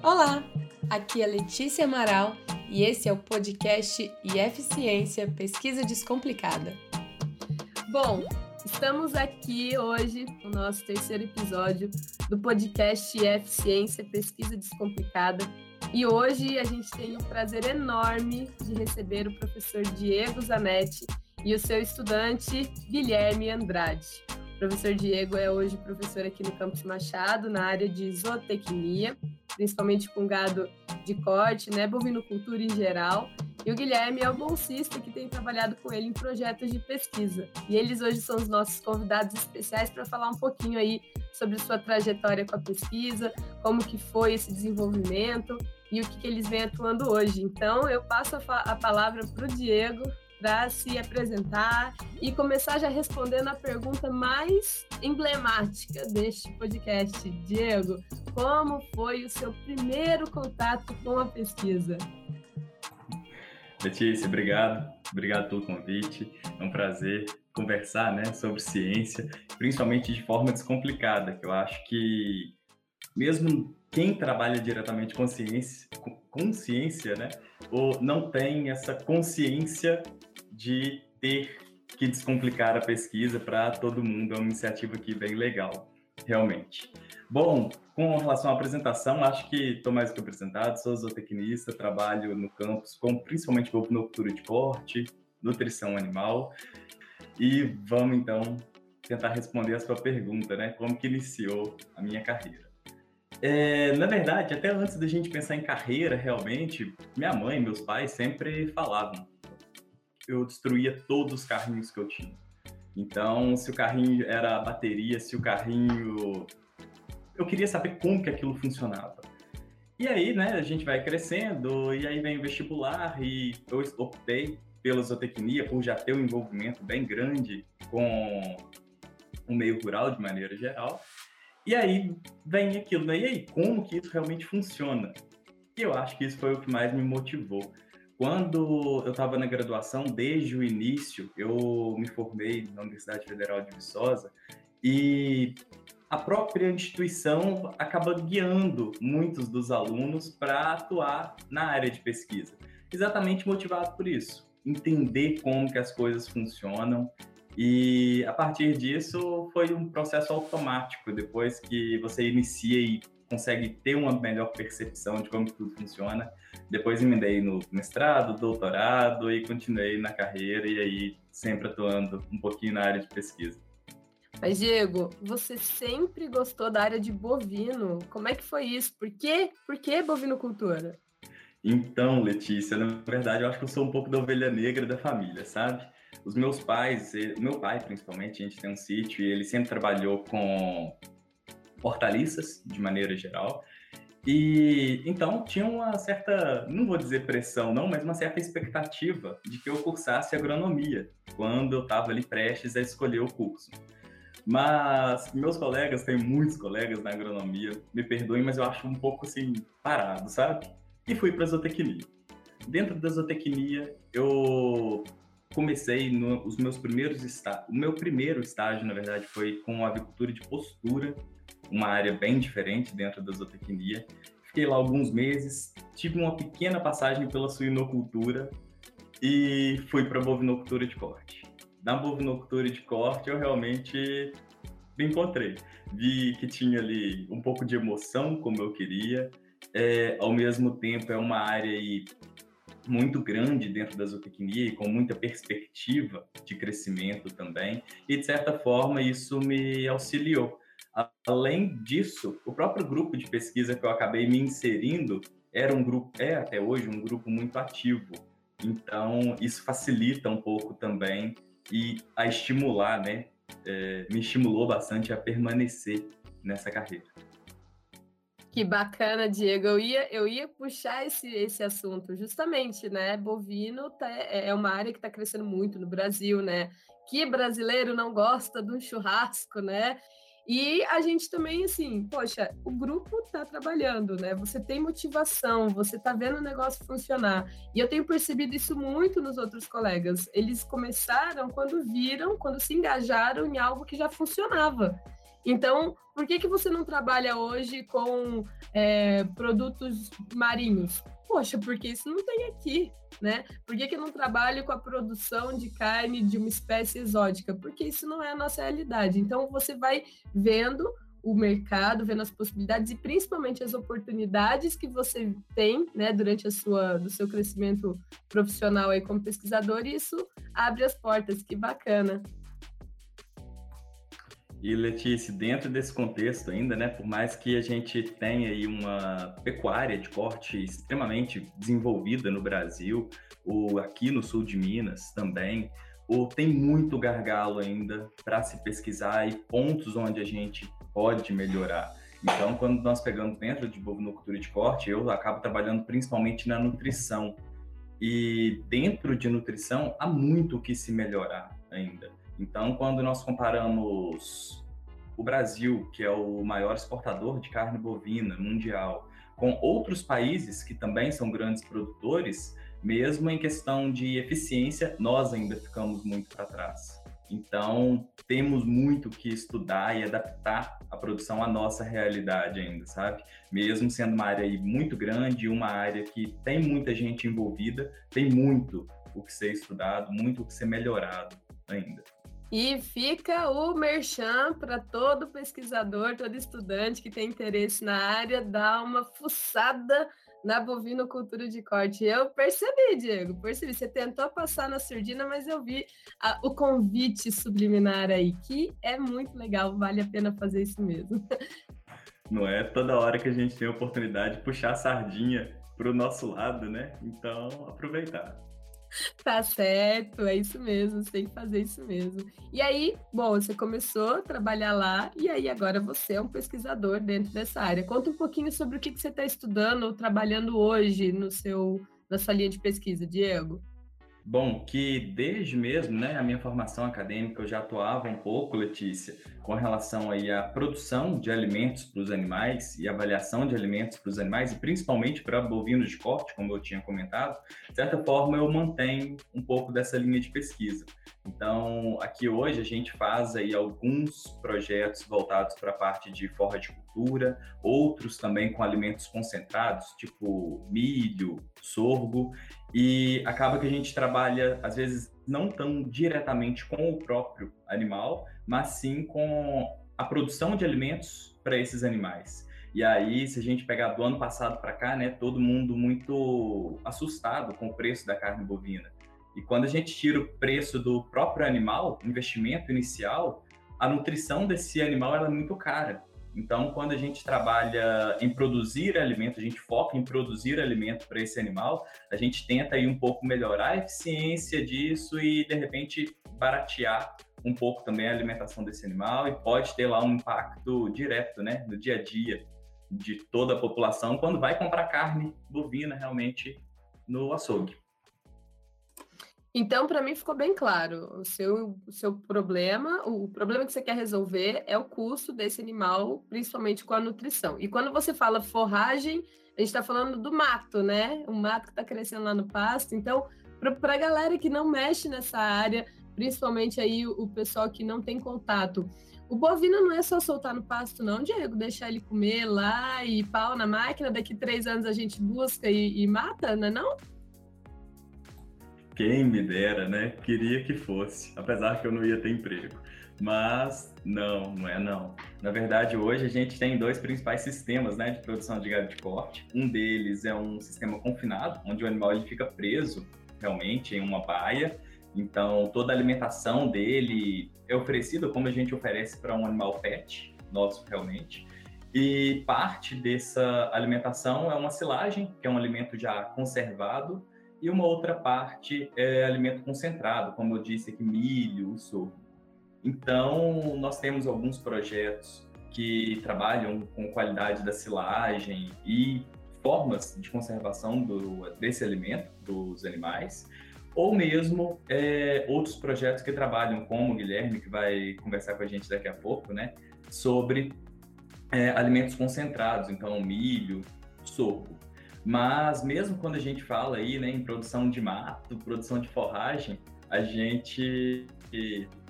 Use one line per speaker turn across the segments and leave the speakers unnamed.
Olá, aqui é Letícia Amaral e esse é o podcast IF Ciência Pesquisa Descomplicada. Bom, estamos aqui hoje no nosso terceiro episódio do podcast IF Ciência Pesquisa Descomplicada e hoje a gente tem o prazer enorme de receber o professor Diego Zanetti e o seu estudante Guilherme Andrade. O professor Diego é hoje professor aqui no Campus Machado, na área de zootecnia principalmente com gado de corte, né, bovinocultura em geral. E o Guilherme é o bolsista que tem trabalhado com ele em projetos de pesquisa. E eles hoje são os nossos convidados especiais para falar um pouquinho aí sobre sua trajetória com a pesquisa, como que foi esse desenvolvimento e o que, que eles vêm atuando hoje. Então, eu passo a, a palavra para o Diego para se apresentar e começar já respondendo a pergunta mais emblemática deste podcast. Diego, como foi o seu primeiro contato com a pesquisa?
Letícia, obrigado. Obrigado pelo convite. É um prazer conversar né, sobre ciência, principalmente de forma descomplicada, que eu acho que mesmo quem trabalha diretamente com ciência, com ciência, né, ou não tem essa consciência de ter que descomplicar a pesquisa para todo mundo. É uma iniciativa aqui bem legal, realmente. Bom, com relação à apresentação, acho que estou mais do que apresentado, sou zootecnista, trabalho no campus com principalmente bovinocultura de corte, nutrição animal, e vamos então tentar responder a sua pergunta, né? Como que iniciou a minha carreira? É, na verdade, até antes da gente pensar em carreira, realmente, minha mãe meus pais sempre falavam eu destruía todos os carrinhos que eu tinha. Então, se o carrinho era bateria, se o carrinho. Eu queria saber como que aquilo funcionava. E aí, né, a gente vai crescendo, e aí vem o vestibular, e eu optei pela zootecnia por já ter um envolvimento bem grande com o meio rural de maneira geral. E aí vem aquilo, né? E aí, como que isso realmente funciona? E eu acho que isso foi o que mais me motivou. Quando eu estava na graduação, desde o início, eu me formei na Universidade Federal de Viçosa e a própria instituição acaba guiando muitos dos alunos para atuar na área de pesquisa. Exatamente motivado por isso, entender como que as coisas funcionam e a partir disso foi um processo automático. Depois que você inicia e consegue ter uma melhor percepção de como tudo funciona. Depois emendei no mestrado, doutorado e continuei na carreira e aí sempre atuando um pouquinho na área de pesquisa.
Mas, Diego, você sempre gostou da área de bovino. Como é que foi isso? Por quê? Por que bovinocultura?
Então, Letícia, na verdade, eu acho que eu sou um pouco da ovelha negra da família, sabe? Os meus pais, meu pai principalmente, a gente tem um sítio e ele sempre trabalhou com hortaliças, de maneira geral. E então tinha uma certa, não vou dizer pressão não, mas uma certa expectativa de que eu cursasse agronomia quando eu estava ali prestes a escolher o curso. Mas meus colegas, tem muitos colegas na agronomia, me perdoem, mas eu acho um pouco assim parado, sabe? E fui para zootecnia. Dentro da zootecnia, eu comecei no, os meus primeiros estágios. O meu primeiro estágio, na verdade, foi com avicultura de postura uma área bem diferente dentro da zootecnia. Fiquei lá alguns meses, tive uma pequena passagem pela suinocultura e fui para a bovinocultura de corte. Na bovinocultura de corte, eu realmente me encontrei. Vi que tinha ali um pouco de emoção, como eu queria. É, ao mesmo tempo, é uma área aí muito grande dentro da zootecnia e com muita perspectiva de crescimento também. E, de certa forma, isso me auxiliou Além disso, o próprio grupo de pesquisa que eu acabei me inserindo era um grupo, é até hoje um grupo muito ativo. Então, isso facilita um pouco também e a estimular, né? É, me estimulou bastante a permanecer nessa carreira.
Que bacana, Diego. Eu ia, eu ia puxar esse, esse assunto, justamente, né? Bovino tá, é uma área que está crescendo muito no Brasil, né? Que brasileiro não gosta de um churrasco, né? E a gente também, assim, poxa, o grupo tá trabalhando, né? Você tem motivação, você tá vendo o negócio funcionar. E eu tenho percebido isso muito nos outros colegas. Eles começaram quando viram, quando se engajaram em algo que já funcionava. Então, por que, que você não trabalha hoje com é, produtos marinhos? Poxa, porque isso não tem aqui, né? Por que, que eu não trabalho com a produção de carne de uma espécie exótica? Porque isso não é a nossa realidade. Então, você vai vendo o mercado, vendo as possibilidades e principalmente as oportunidades que você tem, né, durante a sua do seu crescimento profissional aí como pesquisador, e isso abre as portas. Que bacana.
E Letícia, dentro desse contexto ainda, né, por mais que a gente tenha aí uma pecuária de corte extremamente desenvolvida no Brasil, ou aqui no sul de Minas também, ou tem muito gargalo ainda para se pesquisar e pontos onde a gente pode melhorar. Então, quando nós pegamos dentro de bovinocultura de corte, eu acabo trabalhando principalmente na nutrição. E dentro de nutrição há muito o que se melhorar ainda. Então, quando nós comparamos o Brasil, que é o maior exportador de carne bovina mundial, com outros países que também são grandes produtores, mesmo em questão de eficiência, nós ainda ficamos muito para trás. Então, temos muito que estudar e adaptar a produção à nossa realidade ainda, sabe? Mesmo sendo uma área muito grande, uma área que tem muita gente envolvida, tem muito o que ser estudado, muito o que ser melhorado ainda.
E fica o merchan para todo pesquisador, todo estudante que tem interesse na área, dar uma fuçada na bovinocultura de corte. Eu percebi, Diego, percebi. Você tentou passar na surdina, mas eu vi a, o convite subliminar aí, que é muito legal, vale a pena fazer isso mesmo.
Não é toda hora que a gente tem a oportunidade de puxar a sardinha para o nosso lado, né? Então, aproveitar.
Tá certo, é isso mesmo, você tem que fazer isso mesmo. E aí, bom, você começou a trabalhar lá e aí agora você é um pesquisador dentro dessa área. Conta um pouquinho sobre o que, que você está estudando ou trabalhando hoje no seu, na sua linha de pesquisa, Diego.
Bom, que desde mesmo, né, a minha formação acadêmica eu já atuava um pouco, Letícia, com relação aí à produção de alimentos para os animais e avaliação de alimentos para os animais, e principalmente para bovinos de corte, como eu tinha comentado, de certa forma eu mantenho um pouco dessa linha de pesquisa. Então, aqui hoje a gente faz aí alguns projetos voltados para a parte de forra de cultura, outros também com alimentos concentrados, tipo milho, sorgo, e acaba que a gente trabalha, às vezes, não tão diretamente com o próprio animal, mas sim com a produção de alimentos para esses animais. E aí, se a gente pegar do ano passado para cá, né, todo mundo muito assustado com o preço da carne bovina. E quando a gente tira o preço do próprio animal, investimento inicial, a nutrição desse animal é muito cara. Então, quando a gente trabalha em produzir alimento, a gente foca em produzir alimento para esse animal, a gente tenta aí um pouco melhorar a eficiência disso e, de repente, baratear um pouco também a alimentação desse animal e pode ter lá um impacto direto, né, no dia a dia de toda a população quando vai comprar carne bovina realmente no açougue.
Então, para mim ficou bem claro. O seu, o seu problema, o problema que você quer resolver é o custo desse animal, principalmente com a nutrição. E quando você fala forragem, a gente está falando do mato, né? O mato que está crescendo lá no pasto. Então, para a galera que não mexe nessa área, principalmente aí o, o pessoal que não tem contato, o bovino não é só soltar no pasto, não, Diego. Deixar ele comer lá e pau na máquina. Daqui três anos a gente busca e, e mata, não é não?
Quem me dera, né? Queria que fosse, apesar que eu não ia ter emprego. Mas não, não é não. Na verdade, hoje a gente tem dois principais sistemas né, de produção de gado de corte. Um deles é um sistema confinado, onde o animal ele fica preso realmente em uma baia. Então, toda a alimentação dele é oferecida como a gente oferece para um animal pet, nosso realmente. E parte dessa alimentação é uma silagem, que é um alimento já conservado, e uma outra parte é alimento concentrado, como eu disse aqui, milho, sorgo. Então, nós temos alguns projetos que trabalham com qualidade da silagem e formas de conservação do, desse alimento dos animais, ou mesmo é, outros projetos que trabalham, como o Guilherme, que vai conversar com a gente daqui a pouco, né, sobre é, alimentos concentrados, então milho, sorgo. Mas mesmo quando a gente fala aí né, em produção de mato, produção de forragem, a gente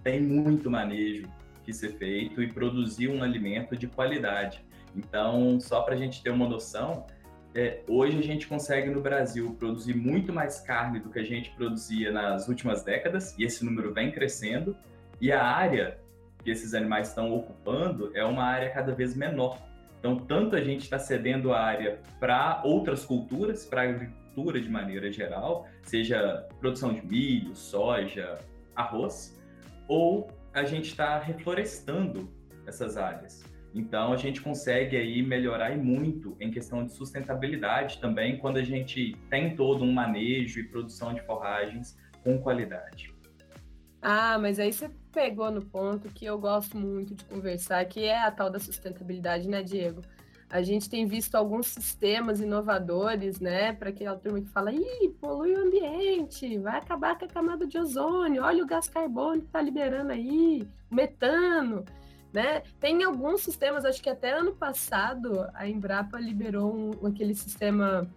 tem muito manejo que ser feito e produzir um alimento de qualidade. Então, só para a gente ter uma noção, é, hoje a gente consegue no Brasil produzir muito mais carne do que a gente produzia nas últimas décadas, e esse número vem crescendo, e a área que esses animais estão ocupando é uma área cada vez menor. Então, tanto a gente está cedendo a área para outras culturas, para a agricultura de maneira geral, seja produção de milho, soja, arroz, ou a gente está reflorestando essas áreas. Então, a gente consegue aí melhorar e muito em questão de sustentabilidade também, quando a gente tem todo um manejo e produção de forragens com qualidade.
Ah, mas aí você pegou no ponto que eu gosto muito de conversar, que é a tal da sustentabilidade, né, Diego? A gente tem visto alguns sistemas inovadores, né, para aquela turma que fala, ih, polui o ambiente, vai acabar com a camada de ozônio, olha o gás carbônico que está liberando aí, metano, né? Tem alguns sistemas, acho que até ano passado a Embrapa liberou um, aquele sistema,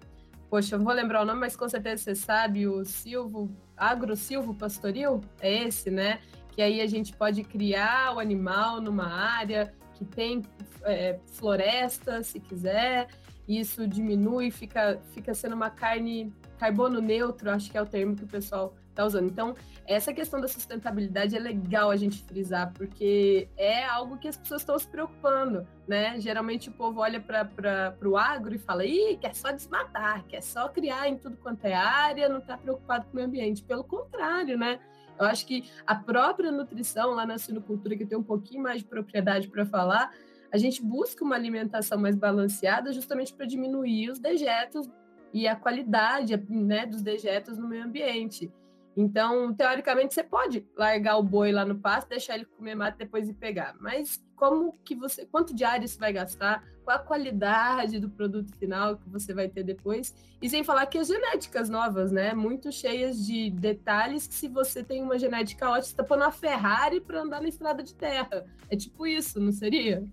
poxa, eu vou lembrar o nome, mas com certeza você sabe, o Silvo, Agro Silvo Pastoril, é esse, né? Que aí a gente pode criar o animal numa área que tem é, floresta, se quiser, isso diminui, fica, fica sendo uma carne carbono neutro, acho que é o termo que o pessoal está usando. Então, essa questão da sustentabilidade é legal a gente frisar, porque é algo que as pessoas estão se preocupando, né? Geralmente o povo olha para o agro e fala, ih, quer só desmatar, quer só criar em tudo quanto é área, não está preocupado com o meio ambiente. Pelo contrário, né? Eu acho que a própria nutrição lá na sinocultura, que eu tenho um pouquinho mais de propriedade para falar, a gente busca uma alimentação mais balanceada justamente para diminuir os dejetos e a qualidade né, dos dejetos no meio ambiente. Então, teoricamente, você pode largar o boi lá no pasto, deixar ele comer mato depois e pegar. Mas como que você, quanto de área você vai gastar? Qual a qualidade do produto final que você vai ter depois? E sem falar que as genéticas novas, né? Muito cheias de detalhes que se você tem uma genética ótima, você tá pondo uma Ferrari para andar na estrada de terra. É tipo isso, não seria?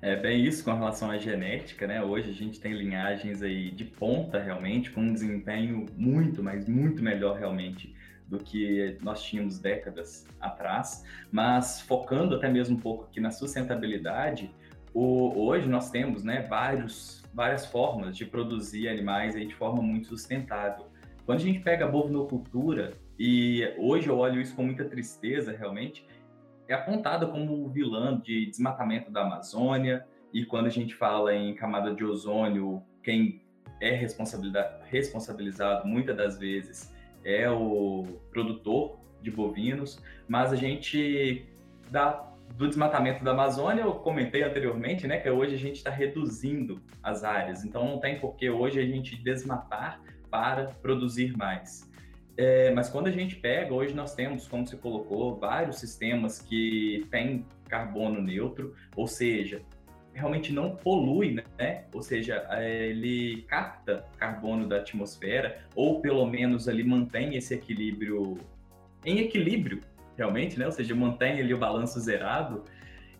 É bem isso com relação à genética, né? Hoje a gente tem linhagens aí de ponta realmente, com um desempenho muito, mas muito melhor realmente do que nós tínhamos décadas atrás. Mas focando até mesmo um pouco aqui na sustentabilidade, o, hoje nós temos, né, vários, várias formas de produzir animais aí de forma muito sustentável. Quando a gente pega a bovinocultura, e hoje eu olho isso com muita tristeza realmente, é apontada como vilã de desmatamento da Amazônia, e quando a gente fala em camada de ozônio, quem é responsabilizado muitas das vezes é o produtor de bovinos, mas a gente dá do desmatamento da Amazônia, eu comentei anteriormente, né, que hoje a gente está reduzindo as áreas, então não tem por que hoje a gente desmatar para produzir mais. É, mas quando a gente pega, hoje nós temos, como você colocou, vários sistemas que têm carbono neutro, ou seja, realmente não polui, né? Ou seja, é, ele capta carbono da atmosfera, ou pelo menos ali mantém esse equilíbrio em equilíbrio, realmente, né? Ou seja, mantém ali o balanço zerado.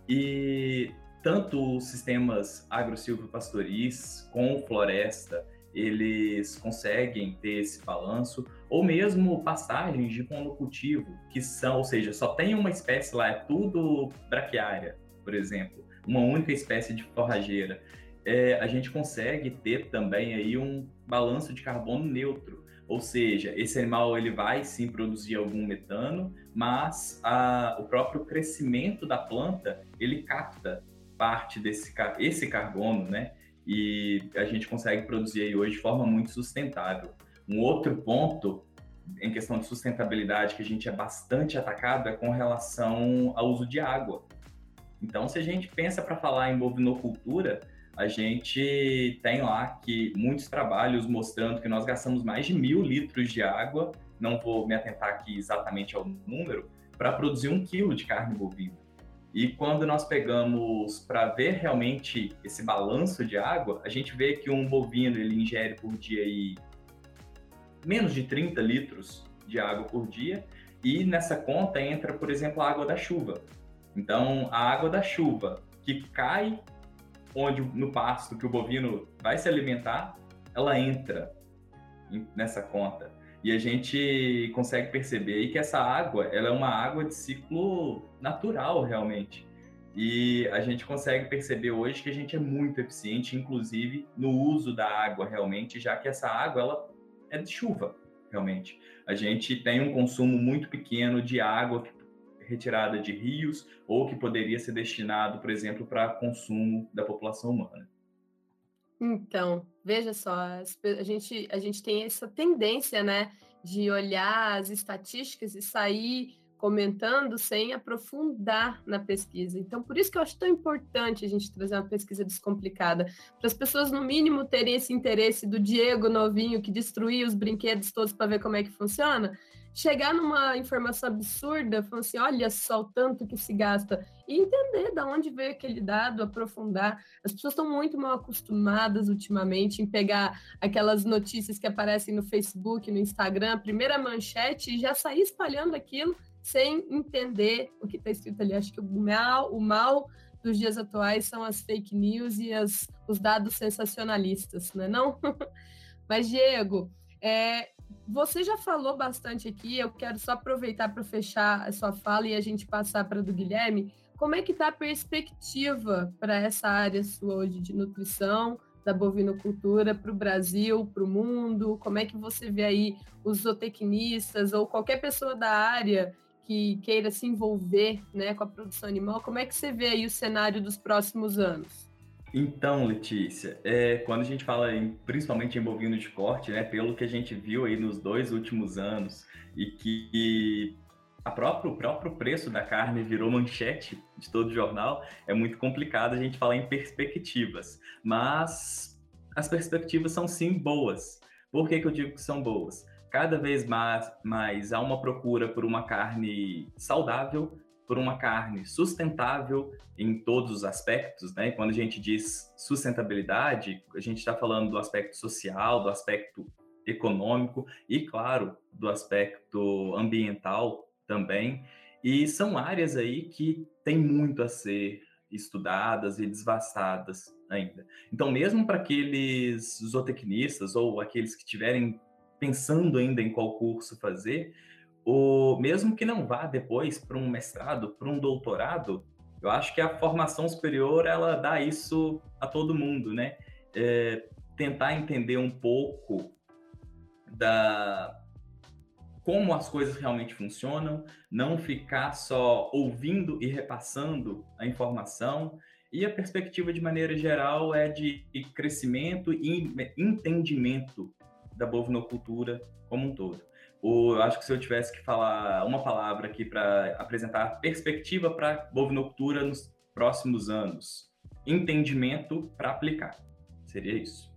E tanto os sistemas agro-silvopastoris com floresta, eles conseguem ter esse balanço, ou mesmo passagens de monocultivo, que são, ou seja, só tem uma espécie lá, é tudo braquiária, por exemplo, uma única espécie de forrageira. É, a gente consegue ter também aí um balanço de carbono neutro, ou seja, esse animal ele vai sim produzir algum metano, mas a, o próprio crescimento da planta ele capta parte desse esse carbono, né? E a gente consegue produzir aí hoje de forma muito sustentável. Um outro ponto em questão de sustentabilidade que a gente é bastante atacado é com relação ao uso de água. Então, se a gente pensa para falar em bovinocultura, a gente tem lá que muitos trabalhos mostrando que nós gastamos mais de mil litros de água, não vou me atentar aqui exatamente ao número, para produzir um quilo de carne bovina. E quando nós pegamos para ver realmente esse balanço de água, a gente vê que um bovino ele ingere por dia aí menos de 30 litros de água por dia, e nessa conta entra, por exemplo, a água da chuva. Então, a água da chuva que cai onde no pasto que o bovino vai se alimentar, ela entra nessa conta. E a gente consegue perceber aí que essa água, ela é uma água de ciclo natural, realmente. E a gente consegue perceber hoje que a gente é muito eficiente, inclusive, no uso da água, realmente, já que essa água, ela é de chuva, realmente. A gente tem um consumo muito pequeno de água retirada de rios ou que poderia ser destinado, por exemplo, para consumo da população humana.
Então, veja só, a gente, a gente tem essa tendência, né, de olhar as estatísticas e sair comentando sem aprofundar na pesquisa. Então, por isso que eu acho tão importante a gente trazer uma pesquisa descomplicada, para as pessoas, no mínimo, terem esse interesse do Diego novinho que destruía os brinquedos todos para ver como é que funciona, chegar numa informação absurda, falando assim, olha só o tanto que se gasta, e entender de onde veio aquele dado, aprofundar. As pessoas estão muito mal acostumadas ultimamente em pegar aquelas notícias que aparecem no Facebook, no Instagram, primeira manchete, e já sair espalhando aquilo sem entender o que está escrito ali. Acho que o mal, o mal dos dias atuais são as fake news e as, os dados sensacionalistas, não é não? Mas, Diego, é, você já falou bastante aqui, eu quero só aproveitar para fechar a sua fala e a gente passar para do Guilherme. Como é que está a perspectiva para essa área sua hoje de nutrição, da bovinocultura para o Brasil, para o mundo? Como é que você vê aí os zootecnistas ou qualquer pessoa da área que queira se envolver né, com a produção animal? Como é que você vê aí o cenário dos próximos anos?
Então, Letícia, é, quando a gente fala em, principalmente em bovino de corte, né, pelo que a gente viu aí nos dois últimos anos, e que a próprio, o próprio preço da carne virou manchete de todo jornal, é muito complicado a gente falar em perspectivas. Mas as perspectivas são sim boas. Por que, que eu digo que são boas? Cada vez mais, mais há uma procura por uma carne saudável, por uma carne sustentável em todos os aspectos, né? Quando a gente diz sustentabilidade, a gente está falando do aspecto social, do aspecto econômico e, claro, do aspecto ambiental também. E são áreas aí que têm muito a ser estudadas e desvastadas ainda. Então, mesmo para aqueles zootecnistas ou aqueles que estiverem pensando ainda em qual curso fazer, o mesmo que não vá depois para um mestrado, para um doutorado, eu acho que a formação superior ela dá isso a todo mundo, né? É, tentar entender um pouco da como as coisas realmente funcionam, não ficar só ouvindo e repassando a informação. E a perspectiva, de maneira geral, é de crescimento e entendimento da bovinocultura como um todo. O, eu acho que se eu tivesse que falar uma palavra aqui para apresentar perspectiva para bovinocultura nos próximos anos, entendimento para aplicar. Seria isso.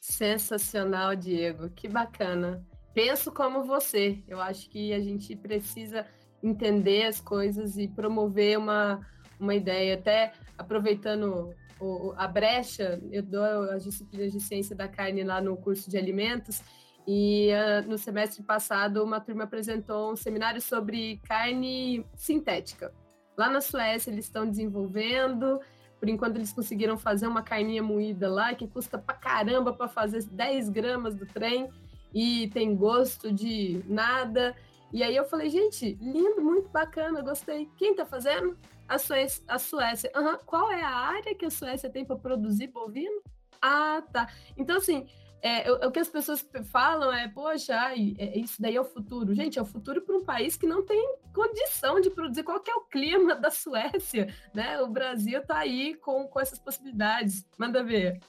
Sensacional, Diego. Que bacana. Penso como você. Eu acho que a gente precisa entender as coisas e promover uma, uma ideia. Até aproveitando o, a brecha, eu dou as disciplinas de ciência da carne lá no curso de alimentos e uh, no semestre passado, uma turma apresentou um seminário sobre carne sintética. Lá na Suécia, eles estão desenvolvendo. Por enquanto, eles conseguiram fazer uma carninha moída lá, que custa pra caramba para fazer 10 gramas do trem e tem gosto de nada. E aí eu falei, gente, lindo, muito bacana, gostei. Quem tá fazendo? A Suécia. A Suécia. Uhum. Qual é a área que a Suécia tem para produzir bovino? Ah, tá. Então, assim, é, o, que as pessoas falam é, poxa, é, isso daí é o futuro. Gente, é o futuro para um país que não tem condição de produzir. Qual é o clima da Suécia? Né? O Brasil está aí com, com essas possibilidades. Manda ver.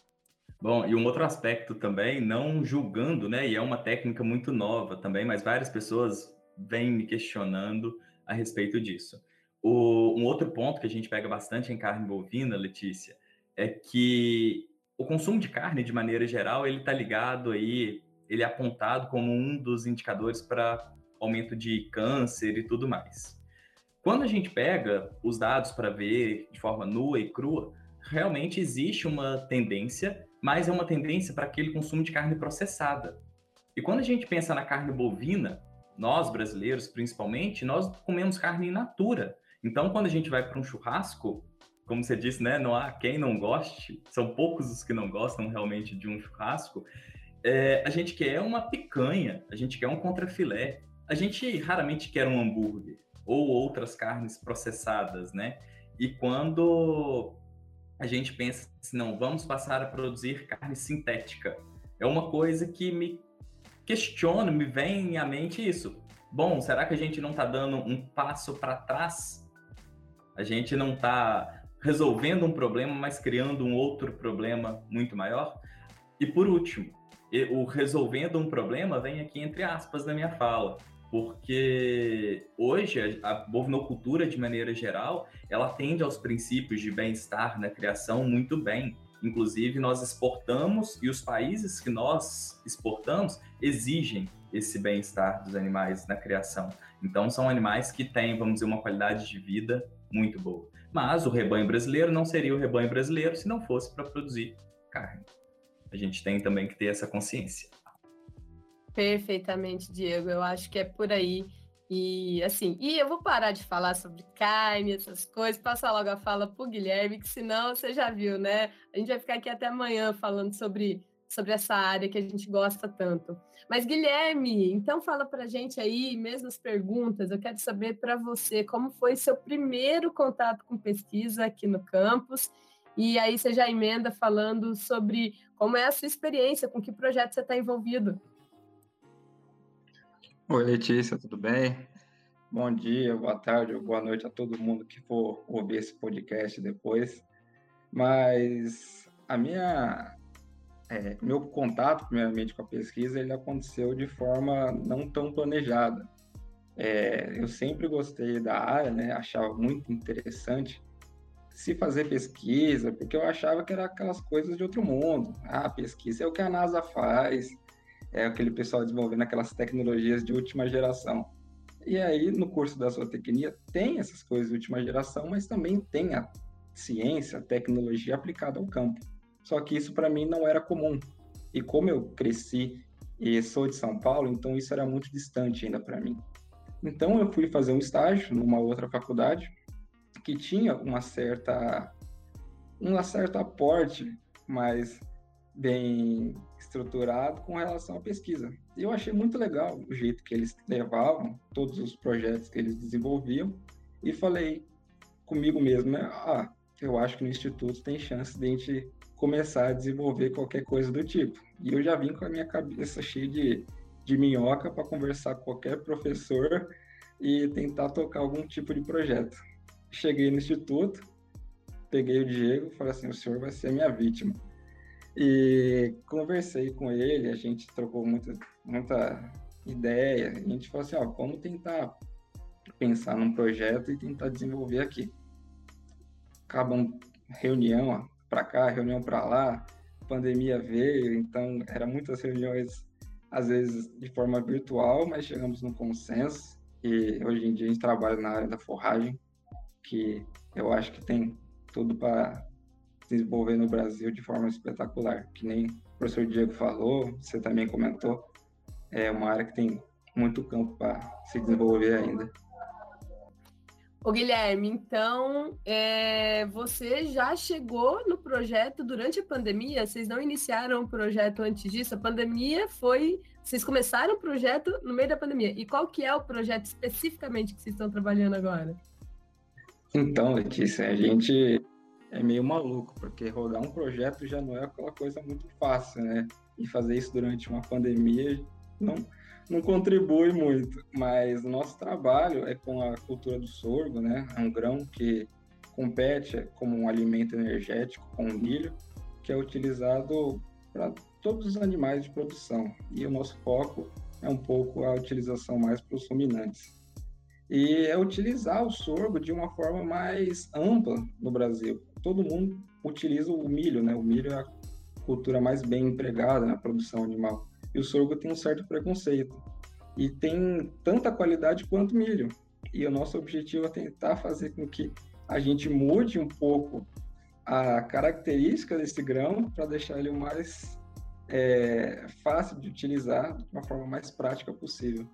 Bom, e um outro aspecto também, não julgando, né? E é uma técnica muito nova também, mas várias pessoas vêm me questionando a respeito disso. O, um outro ponto que a gente pega bastante em carne bovina, Letícia, é que o consumo de carne, de maneira geral, ele está ligado aí, ele é apontado como um dos indicadores para aumento de câncer e tudo mais. Quando a gente pega os dados para ver de forma nua e crua, realmente existe uma tendência, mas é uma tendência para aquele consumo de carne processada. E quando a gente pensa na carne bovina, nós brasileiros principalmente, nós comemos carne in natura. Então, quando a gente vai para um churrasco, como você disse, né, não há quem não goste, são poucos os que não gostam realmente de um churrasco. é, a gente quer uma picanha, a gente quer um contrafilé, a gente raramente quer um hambúrguer ou outras carnes processadas, né? E quando a gente pensa assim, não, vamos passar a produzir carne sintética, é uma coisa que me questiona, me vem à mente isso. Bom, será que a gente não está dando um passo para trás? A gente não está resolvendo um problema, mas criando um outro problema muito maior? E por último, o resolvendo um problema vem aqui entre aspas na minha fala porque hoje a bovinocultura, de maneira geral, ela atende aos princípios de bem-estar na criação muito bem. Inclusive, nós exportamos e os países que nós exportamos exigem esse bem-estar dos animais na criação. Então, são animais que têm, vamos dizer, uma qualidade de vida muito boa. Mas o rebanho brasileiro não seria o rebanho brasileiro se não fosse para produzir carne. A gente tem também que ter essa consciência.
Perfeitamente, Diego. Eu acho que é por aí. E assim, e eu vou parar de falar sobre carne, essas coisas, passar logo a fala para o Guilherme, que senão você já viu, né? A gente vai ficar aqui até amanhã falando sobre, sobre essa área que a gente gosta tanto. Mas, Guilherme, então fala para gente aí, mesmas perguntas, eu quero saber para você como foi seu primeiro contato com pesquisa aqui no campus. E aí você já emenda falando sobre como é a sua experiência, com que projeto você está envolvido.
Oi, Letícia, tudo bem? Bom dia, boa tarde boa noite a todo mundo que for ouvir esse podcast depois. Mas a minha é, meu contato, primeiramente, com a pesquisa, ele aconteceu de forma não tão planejada. É, eu sempre gostei da área, né? Achava muito interessante se fazer pesquisa, porque eu achava que era aquelas coisas de outro mundo. Ah, pesquisa é o que a NASA faz, é aquele pessoal desenvolvendo aquelas tecnologias de última geração. E aí, no curso da zootecnia, tem essas coisas de última geração, mas também tem a ciência, a tecnologia aplicada ao campo. Só que isso para mim não era comum. E como eu cresci e sou de São Paulo, então isso era muito distante ainda para mim. Então eu fui fazer um estágio numa outra faculdade que tinha uma certa um certo aporte mais bem estruturado com relação à pesquisa. E eu achei muito legal o jeito que eles levavam todos os projetos que eles desenvolviam e falei comigo mesmo, né? Ah, eu acho que no instituto tem chance de a gente começar a desenvolver qualquer coisa do tipo. E eu já vim com a minha cabeça cheia de, de minhoca para conversar com qualquer professor e tentar tocar algum tipo de projeto. Cheguei no instituto, peguei o Diego falei assim: o senhor vai ser a minha vítima. E conversei com ele, a gente trocou muita, muita ideia. A gente falou assim: ó, vamos tentar pensar num projeto e tentar desenvolver aqui. Acabam reunião para cá, reunião para lá, pandemia veio, então eram muitas reuniões, às vezes de forma virtual, mas chegamos num consenso. E hoje em dia a gente trabalha na área da forragem, que eu acho que tem tudo para desenvolver no Brasil de forma espetacular. Que nem o professor Diego falou, você também comentou, é uma área que tem muito campo para se desenvolver ainda.
Ô Guilherme, então é, você já chegou no projeto durante a pandemia? Vocês não iniciaram o projeto antes disso? A pandemia foi. Vocês começaram o projeto no meio da pandemia. E qual que é o projeto especificamente que vocês estão trabalhando agora?
Então, Letícia, a gente é meio maluco, porque rodar um projeto já não é aquela coisa muito fácil, né? E fazer isso durante uma pandemia não, não contribui muito. Mas o nosso trabalho é com a cultura do sorgo, né? É um grão que compete como um alimento energético com o milho, que é utilizado para todos os animais de produção. E o nosso foco é um pouco a utilização mais para os ruminantes e é utilizar o sorgo de uma forma mais ampla no Brasil. Todo mundo utiliza o milho, né? O milho é a cultura mais bem empregada na produção animal. E o sorgo tem um certo preconceito. E tem tanta qualidade quanto milho. E o nosso objetivo é tentar fazer com que a gente mude um pouco a característica desse grão para deixar ele o mais é, fácil de utilizar de uma forma mais prática possível.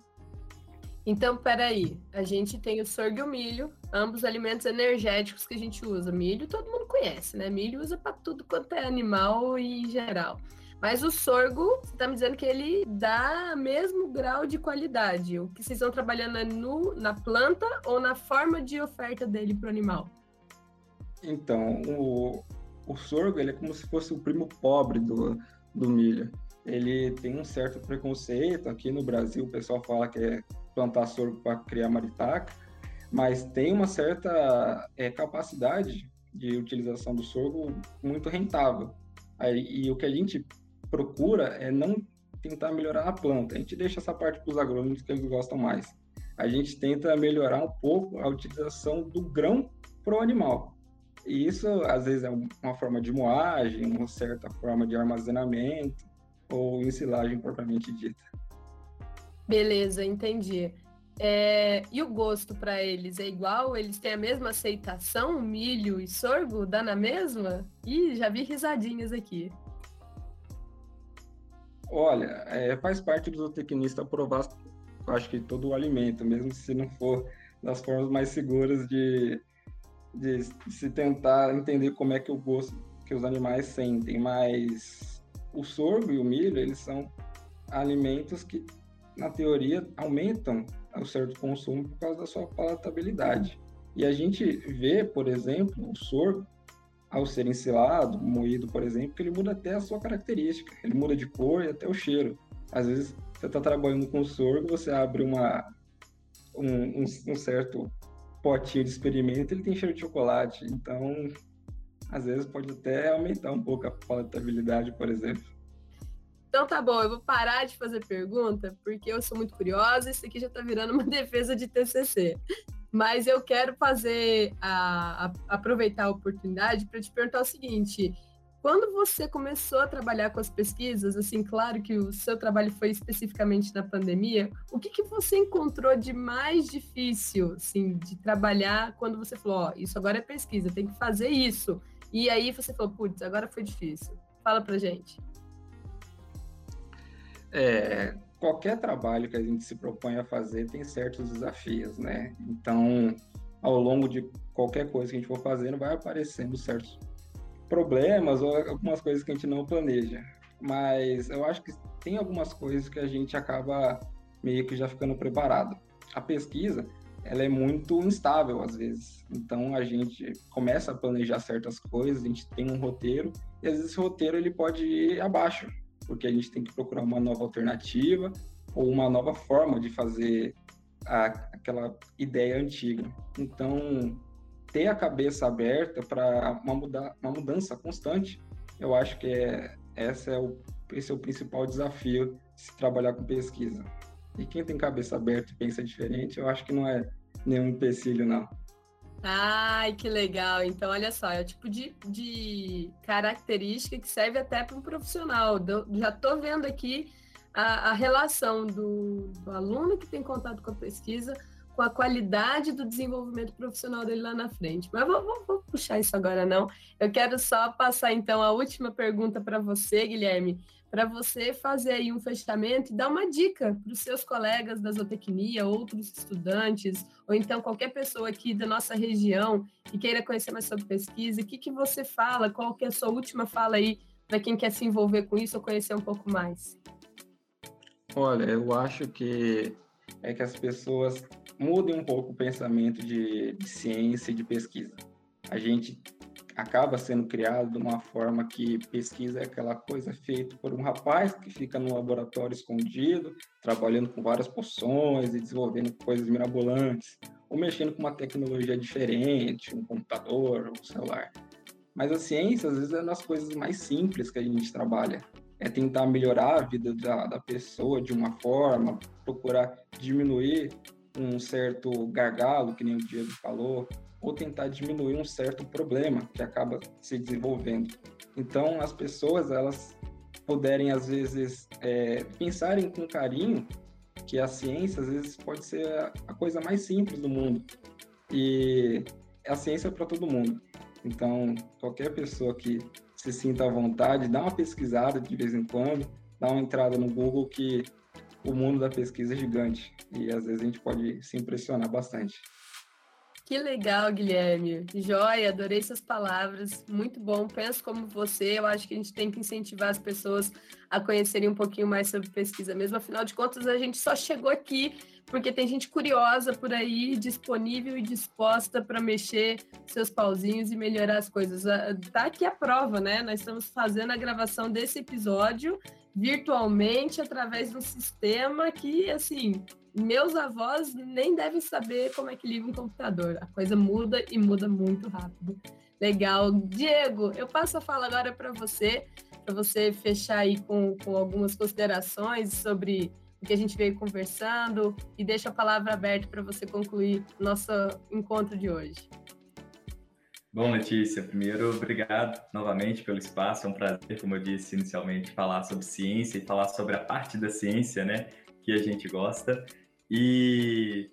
Então, peraí, a gente tem o sorgo e o milho, ambos alimentos energéticos que a gente usa. Milho todo mundo conhece, né? Milho usa para tudo quanto é animal e geral. Mas o sorgo, você está me dizendo que ele dá mesmo grau de qualidade. O que vocês estão trabalhando é no, na planta ou na forma de oferta dele para o animal?
Então, o, o sorgo ele é como se fosse o primo pobre do, do milho. Ele tem um certo preconceito. Aqui no Brasil, o pessoal fala que é plantar sorgo para criar maritaca, mas tem uma certa é, capacidade de utilização do sorgo muito rentável. Aí, e o que a gente procura é não tentar melhorar a planta. A gente deixa essa parte para os agrônomos que eles gostam mais. A gente tenta melhorar um pouco a utilização do grão para o animal. E isso, às vezes, é uma forma de moagem, uma certa forma de armazenamento ou ensilagem propriamente dita.
Beleza, entendi. É, e o gosto para eles é igual? Eles têm a mesma aceitação, milho e sorgo? Dá na mesma? Ih, já vi risadinhas aqui.
Olha, é, faz parte do zootecnista aprovar, acho que todo o alimento, mesmo se não for das formas mais seguras de, de se tentar entender como é que o gosto que os animais sentem. Mas o sorgo e o milho, eles são alimentos que, na teoria, aumentam o certo consumo por causa da sua palatabilidade. E a gente vê, por exemplo, o sorgo ao ser ensilado, moído, por exemplo, ele muda até a sua característica. Ele muda de cor e até o cheiro. Às vezes, você está trabalhando com sorgo, você abre uma, um, um, um, certo potinho de experimento, ele tem cheiro de chocolate. Então, às vezes, pode até aumentar um pouco a palatabilidade, por exemplo.
Então tá bom, eu vou parar de fazer pergunta, porque eu sou muito curiosa, isso aqui já está virando uma defesa de TCC. Mas eu quero fazer a, a aproveitar a oportunidade para te perguntar o seguinte: quando você começou a trabalhar com as pesquisas, assim, claro que o seu trabalho foi especificamente na pandemia, o que, que você encontrou de mais difícil, assim, de trabalhar quando você falou, ó, oh, isso agora é pesquisa, tem que fazer isso. E aí você falou, putz, agora foi difícil. Fala pra gente.
É, qualquer trabalho que a gente se propõe a fazer tem certos desafios, né? Então, ao longo de qualquer coisa que a gente for fazendo, vai aparecendo certos problemas ou algumas coisas que a gente não planeja. Mas eu acho que tem algumas coisas que a gente acaba meio que já ficando preparado. A pesquisa, ela é muito instável às vezes. Então a gente começa a planejar certas coisas, a gente tem um roteiro e às vezes esse roteiro ele pode ir abaixo porque a gente tem que procurar uma nova alternativa ou uma nova forma de fazer a, aquela ideia antiga. Então, ter a cabeça aberta para uma, muda, uma mudança constante, eu acho que é, essa é o, esse é o principal desafio de se trabalhar com pesquisa. E quem tem cabeça aberta e pensa diferente, eu acho que não é nenhum empecilho, não.
Ai, que legal. Então, olha só, é o tipo de, de característica que serve até para um profissional. já estou vendo aqui a, a relação do, do, aluno que tem contato com a pesquisa com a qualidade do desenvolvimento profissional dele lá na frente. Mas vou, vou, vou puxar isso agora, não. Eu quero só passar, então, a última pergunta para você, Guilherme para você fazer aí um fechamento e dar uma dica para os seus colegas da zootecnia, outros estudantes, ou então qualquer pessoa aqui da nossa região que queira conhecer mais sobre pesquisa. O que, que você fala? Qual que é a sua última fala aí para quem quer se envolver com isso ou conhecer um pouco mais?
Olha, eu acho que é que as pessoas mudem um pouco o pensamento de, de ciência e de pesquisa. A gente acaba sendo criado de uma forma que pesquisa é aquela coisa feita por um rapaz que fica no laboratório escondido, trabalhando com várias poções e desenvolvendo coisas mirabolantes, ou mexendo com uma tecnologia diferente, um computador, um celular. Mas a ciência, às vezes, é nas coisas mais simples que a gente trabalha. É tentar melhorar a vida da, da pessoa de uma forma, procurar diminuir um certo gargalo, que nem o Diego falou, ou tentar diminuir um certo problema que acaba se desenvolvendo. Então, as pessoas, elas puderem, às vezes, é, pensarem com carinho que a ciência, às vezes, pode ser a coisa mais simples do mundo. E a ciência é para todo mundo. Então, qualquer pessoa que se sinta à vontade, dá uma pesquisada de vez em quando, dá uma entrada no Google que o mundo da pesquisa é gigante e às vezes a gente pode se impressionar bastante.
Que legal, Guilherme. Joia, adorei suas palavras. Muito bom. Penso como você. Eu acho que a gente tem que incentivar as pessoas a conhecerem um pouquinho mais sobre pesquisa mesmo. Afinal de contas, a gente só chegou aqui porque tem gente curiosa por aí, disponível e disposta para mexer seus pauzinhos e melhorar as coisas. Ah, tá aqui a prova, né? Nós estamos fazendo a gravação desse episódio virtualmente através de um sistema que, assim, meus avós nem devem saber como é que liga um computador. A coisa muda e muda muito rápido. Legal. Diego, eu passo a fala agora para você, para você fechar aí com, com algumas considerações sobre o que a gente veio conversando e deixa a palavra aberta para você concluir nosso encontro de hoje.
Bom, Letícia, primeiro, obrigado novamente pelo espaço. É um prazer, como eu disse inicialmente, falar sobre ciência e falar sobre a parte da ciência, né, que a gente gosta. E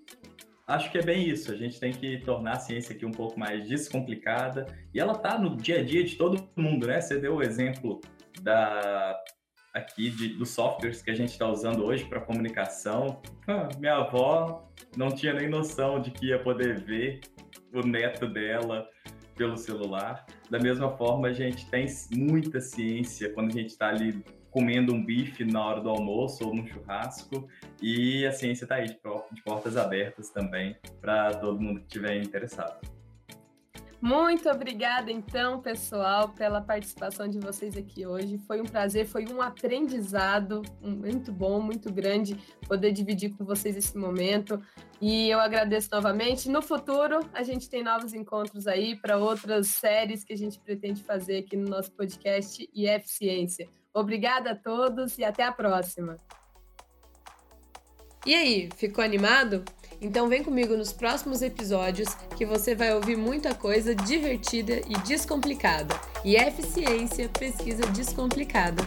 acho que é bem isso. A gente tem que tornar a ciência aqui um pouco mais descomplicada. E ela está no dia a dia de todo mundo, né? Você deu o exemplo da aqui de, dos softwares que a gente está usando hoje para comunicação. Ah, minha avó não tinha nem noção de que ia poder ver o neto dela pelo celular. Da mesma forma, a gente tem muita ciência quando a gente está ali comendo um bife na hora do almoço ou num churrasco. E a ciência está aí de, portas abertas também para todo mundo que estiver interessado.
Muito obrigada, então, pessoal, pela participação de vocês aqui hoje. Foi um prazer, foi um aprendizado muito bom, muito grande poder dividir com vocês esse momento. E eu agradeço novamente. No futuro, a gente tem novos encontros aí para outras séries que a gente pretende fazer aqui no nosso podcast IF Ciência. Obrigada a todos e até a próxima. E aí, ficou animado? Então vem comigo nos próximos episódios que você vai ouvir muita coisa divertida e descomplicada. E eficiência pesquisa descomplicada.